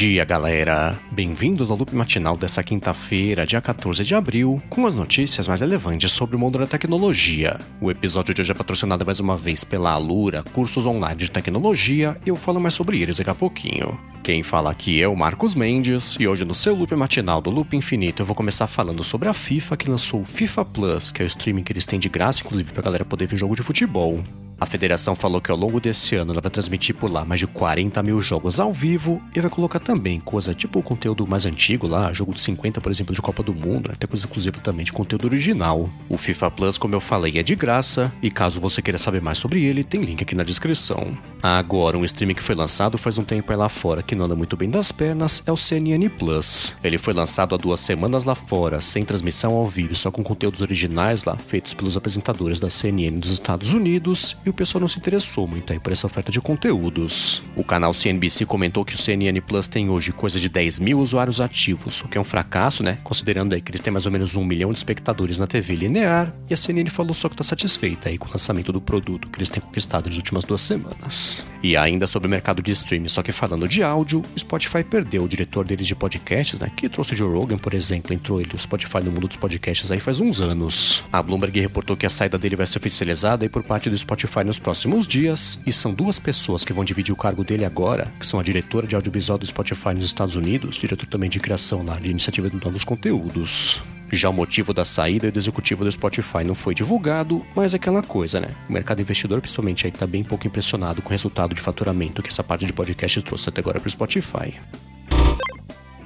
dia, galera! Bem-vindos ao loop matinal dessa quinta-feira, dia 14 de abril, com as notícias mais relevantes sobre o mundo da tecnologia. O episódio de hoje é patrocinado mais uma vez pela Alura, cursos online de tecnologia, e eu falo mais sobre eles daqui a pouquinho. Quem fala aqui é o Marcos Mendes, e hoje no seu loop matinal do Loop Infinito eu vou começar falando sobre a FIFA que lançou o FIFA Plus, que é o streaming que eles têm de graça, inclusive pra galera poder ver jogo de futebol. A federação falou que ao longo desse ano ela vai transmitir por lá mais de 40 mil jogos ao vivo e vai colocar também coisa tipo o conteúdo mais antigo lá, jogo de 50, por exemplo, de Copa do Mundo, até coisa exclusiva também de conteúdo original. O FIFA Plus, como eu falei, é de graça e caso você queira saber mais sobre ele, tem link aqui na descrição. Agora, um streaming que foi lançado faz um tempo aí lá fora que não anda muito bem das pernas é o CNN Plus. Ele foi lançado há duas semanas lá fora, sem transmissão ao vivo, só com conteúdos originais lá, feitos pelos apresentadores da CNN dos Estados Unidos e o pessoal não se interessou muito aí por essa oferta de conteúdos. O canal CNBC comentou que o CNN Plus tem hoje coisa de 10 mil usuários ativos, o que é um fracasso, né? Considerando aí que ele tem mais ou menos um milhão de espectadores na TV linear, e a CNN falou só que está satisfeita aí com o lançamento do produto que eles têm conquistado nas últimas duas semanas. E ainda sobre o mercado de streaming, só que falando de áudio, Spotify perdeu o diretor deles de podcasts, né? Que trouxe o Joe Rogan, por exemplo, entrou ele o Spotify no mundo dos podcasts aí faz uns anos. A Bloomberg reportou que a saída dele vai ser oficializada aí por parte do Spotify nos próximos dias, e são duas pessoas que vão dividir o cargo dele agora, que são a diretora de audiovisual do Spotify nos Estados Unidos, diretor também de criação lá, de iniciativa de novos conteúdos. Já o motivo da saída do executivo do Spotify não foi divulgado, mas é aquela coisa, né? O mercado investidor, principalmente, aí tá bem pouco impressionado com o resultado de faturamento que essa parte de podcast trouxe até agora para o Spotify.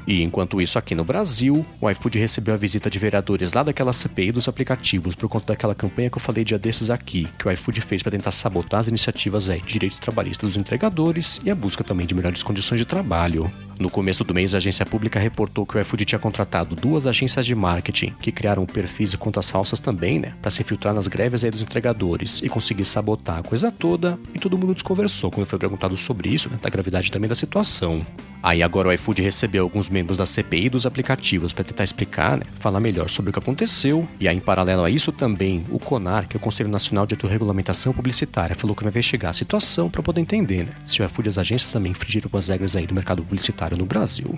E enquanto isso, aqui no Brasil, o iFood recebeu a visita de vereadores lá daquela CPI dos aplicativos por conta daquela campanha que eu falei dia desses aqui, que o iFood fez para tentar sabotar as iniciativas aí, de direitos trabalhistas dos entregadores e a busca também de melhores condições de trabalho. No começo do mês, a agência pública reportou que o iFood tinha contratado duas agências de marketing que criaram perfis e contas falsas também, né, para se infiltrar nas greves aí dos entregadores e conseguir sabotar a coisa toda. E todo mundo desconversou quando foi perguntado sobre isso, né, da gravidade também da situação. Aí agora o iFood recebeu alguns membros da CPI dos aplicativos para tentar explicar, né, falar melhor sobre o que aconteceu. E aí, em paralelo a isso, também o CONAR, que é o Conselho Nacional de Autorregulamentação Publicitária, falou que vai investigar a situação para poder entender né, se o iFood e as agências também infringiram as regras aí do mercado publicitário no Brasil.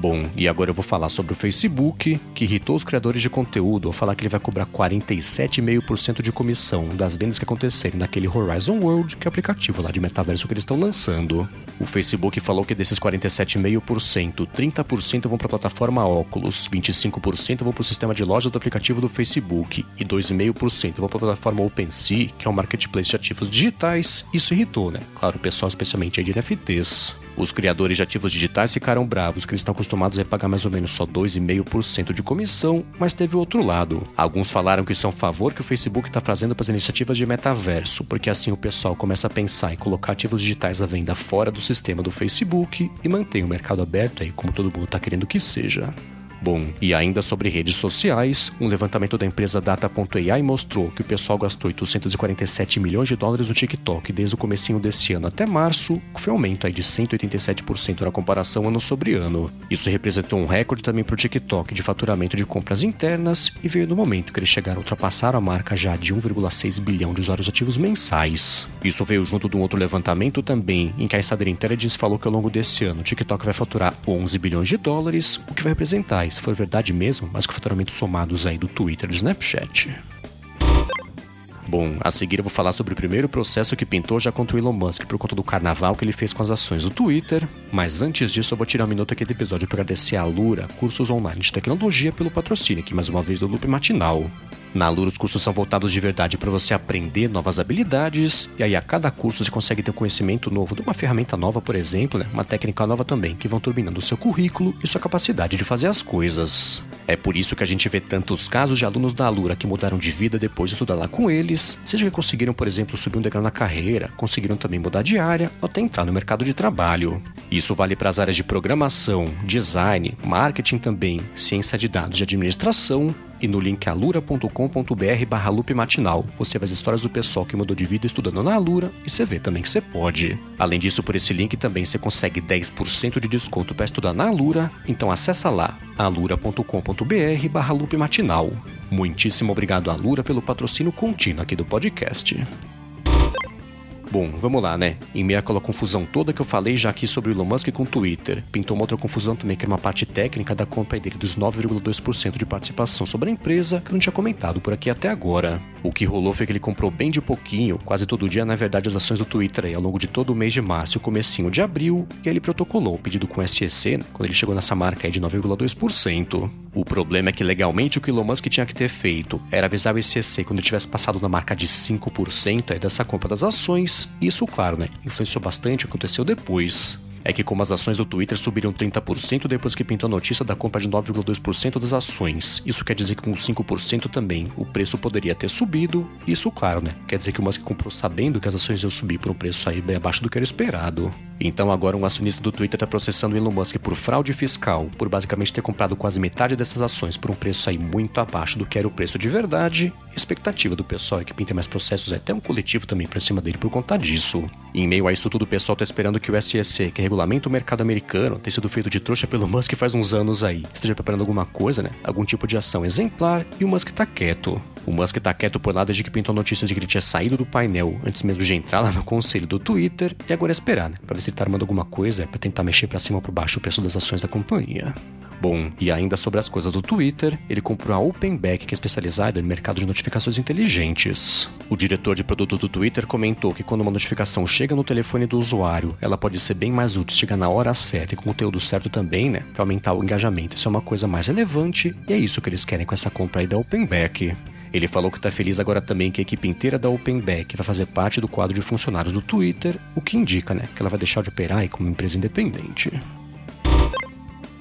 Bom, e agora eu vou falar sobre o Facebook, que irritou os criadores de conteúdo ao falar que ele vai cobrar 47,5% de comissão das vendas que acontecerem naquele Horizon World, que é o aplicativo lá de metaverso que eles estão lançando. O Facebook falou que desses 47,5%, 30% vão para a plataforma Oculus, 25% vão para o sistema de loja do aplicativo do Facebook e 2,5% vão para a plataforma OpenSea, que é um marketplace de ativos digitais. Isso irritou, né? Claro, o pessoal especialmente aí de NFTs. Os criadores de ativos digitais ficaram bravos, que eles estão acostumados a pagar mais ou menos só 2,5% de comissão, mas teve outro lado. Alguns falaram que isso é um favor que o Facebook está fazendo para as iniciativas de metaverso, porque assim o pessoal começa a pensar em colocar ativos digitais à venda fora do sistema do Facebook e mantém o mercado aberto aí, como todo mundo está querendo que seja. Bom, e ainda sobre redes sociais, um levantamento da empresa Data.ai mostrou que o pessoal gastou 847 milhões de dólares no TikTok desde o comecinho desse ano até março, que foi um aumento aí de 187% na comparação ano sobre ano. Isso representou um recorde também para o TikTok de faturamento de compras internas e veio no momento que eles chegaram a ultrapassar a marca já de 1,6 bilhão de usuários ativos mensais. Isso veio junto de um outro levantamento também, em que a Insider Intelligence falou que ao longo desse ano o TikTok vai faturar 11 bilhões de dólares, o que vai representar se for verdade mesmo, mas com faturamentos somados aí do Twitter e do Snapchat. Bom, a seguir eu vou falar sobre o primeiro processo que pintou já contra o Elon Musk por conta do carnaval que ele fez com as ações do Twitter. Mas antes disso, eu vou tirar um minuto aqui do episódio para agradecer a Lura, cursos online de tecnologia, pelo patrocínio aqui mais uma vez do Loop Matinal. Na Alura, os cursos são voltados de verdade para você aprender novas habilidades, e aí a cada curso você consegue ter um conhecimento novo de uma ferramenta nova, por exemplo, né? uma técnica nova também, que vão turbinando o seu currículo e sua capacidade de fazer as coisas. É por isso que a gente vê tantos casos de alunos da Alura que mudaram de vida depois de estudar lá com eles, seja que conseguiram, por exemplo, subir um degrau na carreira, conseguiram também mudar de área ou até entrar no mercado de trabalho. Isso vale para as áreas de programação, design, marketing também, ciência de dados e administração, e no link alura.com.br barra loop matinal. Você vê as histórias do pessoal que mudou de vida estudando na Alura e você vê também que você pode. Além disso, por esse link também você consegue 10% de desconto para estudar na Alura, então acessa lá alura.com.br barra loop matinal. Muitíssimo obrigado Alura pelo patrocínio contínuo aqui do podcast. Bom, vamos lá, né? Em meio àquela confusão toda que eu falei já aqui sobre o Elon Musk com o Twitter, pintou uma outra confusão também, que era uma parte técnica da compra dele dos 9,2% de participação sobre a empresa, que eu não tinha comentado por aqui até agora. O que rolou foi que ele comprou bem de pouquinho, quase todo dia, na verdade, as ações do Twitter aí, ao longo de todo o mês de março e comecinho de abril, e ele protocolou o pedido com o SEC, né, quando ele chegou nessa marca aí de 9,2%. O problema é que legalmente o que Elon Musk tinha que ter feito era avisar o SEC quando ele tivesse passado na marca de 5% aí dessa compra das ações, isso, claro, né, influenciou bastante o que aconteceu depois é que como as ações do Twitter subiram 30% depois que pintou a notícia da compra de 9,2% das ações. Isso quer dizer que com 5% também o preço poderia ter subido. Isso, claro, né? Quer dizer que o Musk comprou sabendo que as ações iam subir por um preço aí bem abaixo do que era esperado. Então agora um acionista do Twitter está processando Elon Musk por fraude fiscal, por basicamente ter comprado quase metade dessas ações por um preço aí muito abaixo do que era o preço de verdade. A expectativa do pessoal é que pinte mais processos, é até um coletivo também para cima dele por conta disso. Em meio a isso tudo, o pessoal está esperando que o SEC, que regulamenta o mercado americano, tem sido feito de trouxa pelo Musk faz uns anos aí, esteja preparando alguma coisa, né? Algum tipo de ação exemplar e o Musk tá quieto. O Musk tá quieto por nada de que pintou notícias de que ele tinha saído do painel antes mesmo de entrar lá no conselho do Twitter e agora é esperar, né? Pra ver se ele tá armando alguma coisa para tentar mexer para cima ou por baixo o preço das ações da companhia. Bom, e ainda sobre as coisas do Twitter, ele comprou a OpenBack, que é especializada no mercado de notificações inteligentes. O diretor de produto do Twitter comentou que quando uma notificação chega no telefone do usuário, ela pode ser bem mais útil chegar na hora certa e com o conteúdo certo também, né? Para aumentar o engajamento. Isso é uma coisa mais relevante e é isso que eles querem com essa compra aí da OpenBack. Ele falou que está feliz agora também que a equipe inteira da OpenBack vai fazer parte do quadro de funcionários do Twitter, o que indica, né, que ela vai deixar de operar como empresa independente.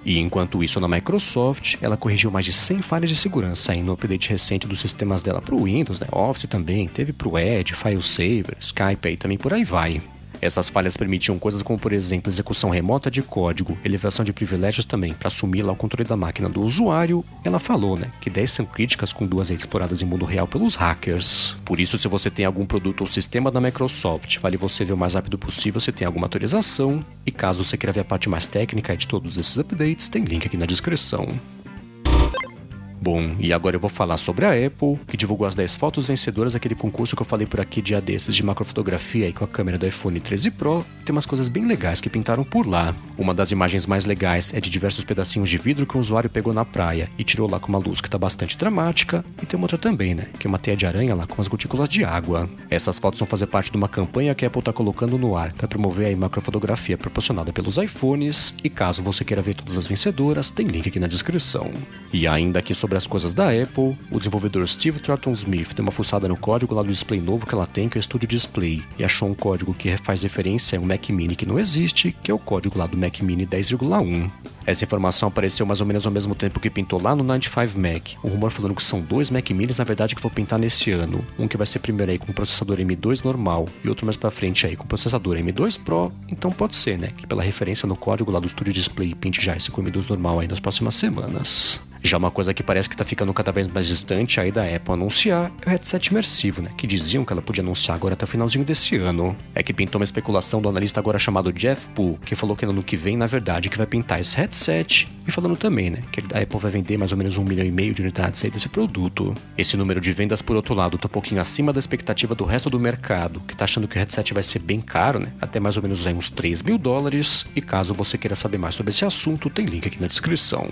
E enquanto isso, na Microsoft, ela corrigiu mais de 100 falhas de segurança aí no update recente dos sistemas dela para o Windows, né? Office também, teve para o Edge, FileSaver, Skype e também por aí vai. Essas falhas permitiam coisas como, por exemplo, execução remota de código, elevação de privilégios também para assumir lá o controle da máquina do usuário. Ela falou, né, que 10 são críticas com duas exploradas em mundo real pelos hackers. Por isso, se você tem algum produto ou sistema da Microsoft, vale você ver o mais rápido possível se tem alguma atualização. E caso você queira ver a parte mais técnica de todos esses updates, tem link aqui na descrição. Bom, e agora eu vou falar sobre a Apple, que divulgou as 10 fotos vencedoras daquele concurso que eu falei por aqui dia desses de macrofotografia aí com a câmera do iPhone 13 Pro. Tem umas coisas bem legais que pintaram por lá. Uma das imagens mais legais é de diversos pedacinhos de vidro que o usuário pegou na praia e tirou lá com uma luz que tá bastante dramática. E tem outra também, né? Que é uma teia de aranha lá com as gotículas de água. Essas fotos vão fazer parte de uma campanha que a Apple tá colocando no ar para promover a macrofotografia proporcionada pelos iPhones. E caso você queira ver todas as vencedoras, tem link aqui na descrição. E ainda aqui sobre as coisas da Apple, o desenvolvedor Steve Trotton Smith deu uma fuçada no código lá do display novo que ela tem, que é o Studio Display, e achou um código que faz referência a um Mac Mini que não existe, que é o código lá do Mac Mini 10,1. Essa informação apareceu mais ou menos ao mesmo tempo que pintou lá no 95 Mac. Um rumor falando que são dois Mac Minis, na verdade, que vou pintar nesse ano. Um que vai ser primeiro aí com processador M2 normal e outro mais pra frente aí com processador M2 Pro. Então pode ser, né? Que pela referência no código lá do Studio Display pinte já esse com M2 normal aí nas próximas semanas. Já uma coisa que parece que está ficando cada vez mais distante aí da Apple anunciar é o headset imersivo, né? Que diziam que ela podia anunciar agora até o finalzinho desse ano. É que pintou uma especulação do analista agora chamado Jeff Poole, que falou que no ano que vem, na verdade, que vai pintar esse headset. E falando também, né? Que a Apple vai vender mais ou menos um milhão e meio de unidades aí desse produto. Esse número de vendas, por outro lado, tá um pouquinho acima da expectativa do resto do mercado, que tá achando que o headset vai ser bem caro, né? Até mais ou menos aí, uns 3 mil dólares. E caso você queira saber mais sobre esse assunto, tem link aqui na descrição.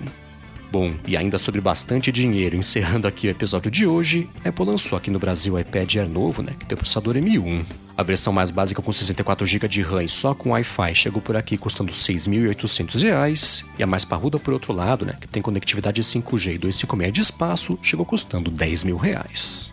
Bom, e ainda sobre bastante dinheiro, encerrando aqui o episódio de hoje, Apple lançou aqui no Brasil o iPad Air novo, né, que tem o processador M1. A versão mais básica com 64GB de RAM e só com Wi-Fi chegou por aqui custando R$ 6.800, e a mais parruda por outro lado, né, que tem conectividade 5G e 256 de espaço, chegou custando 10 mil reais.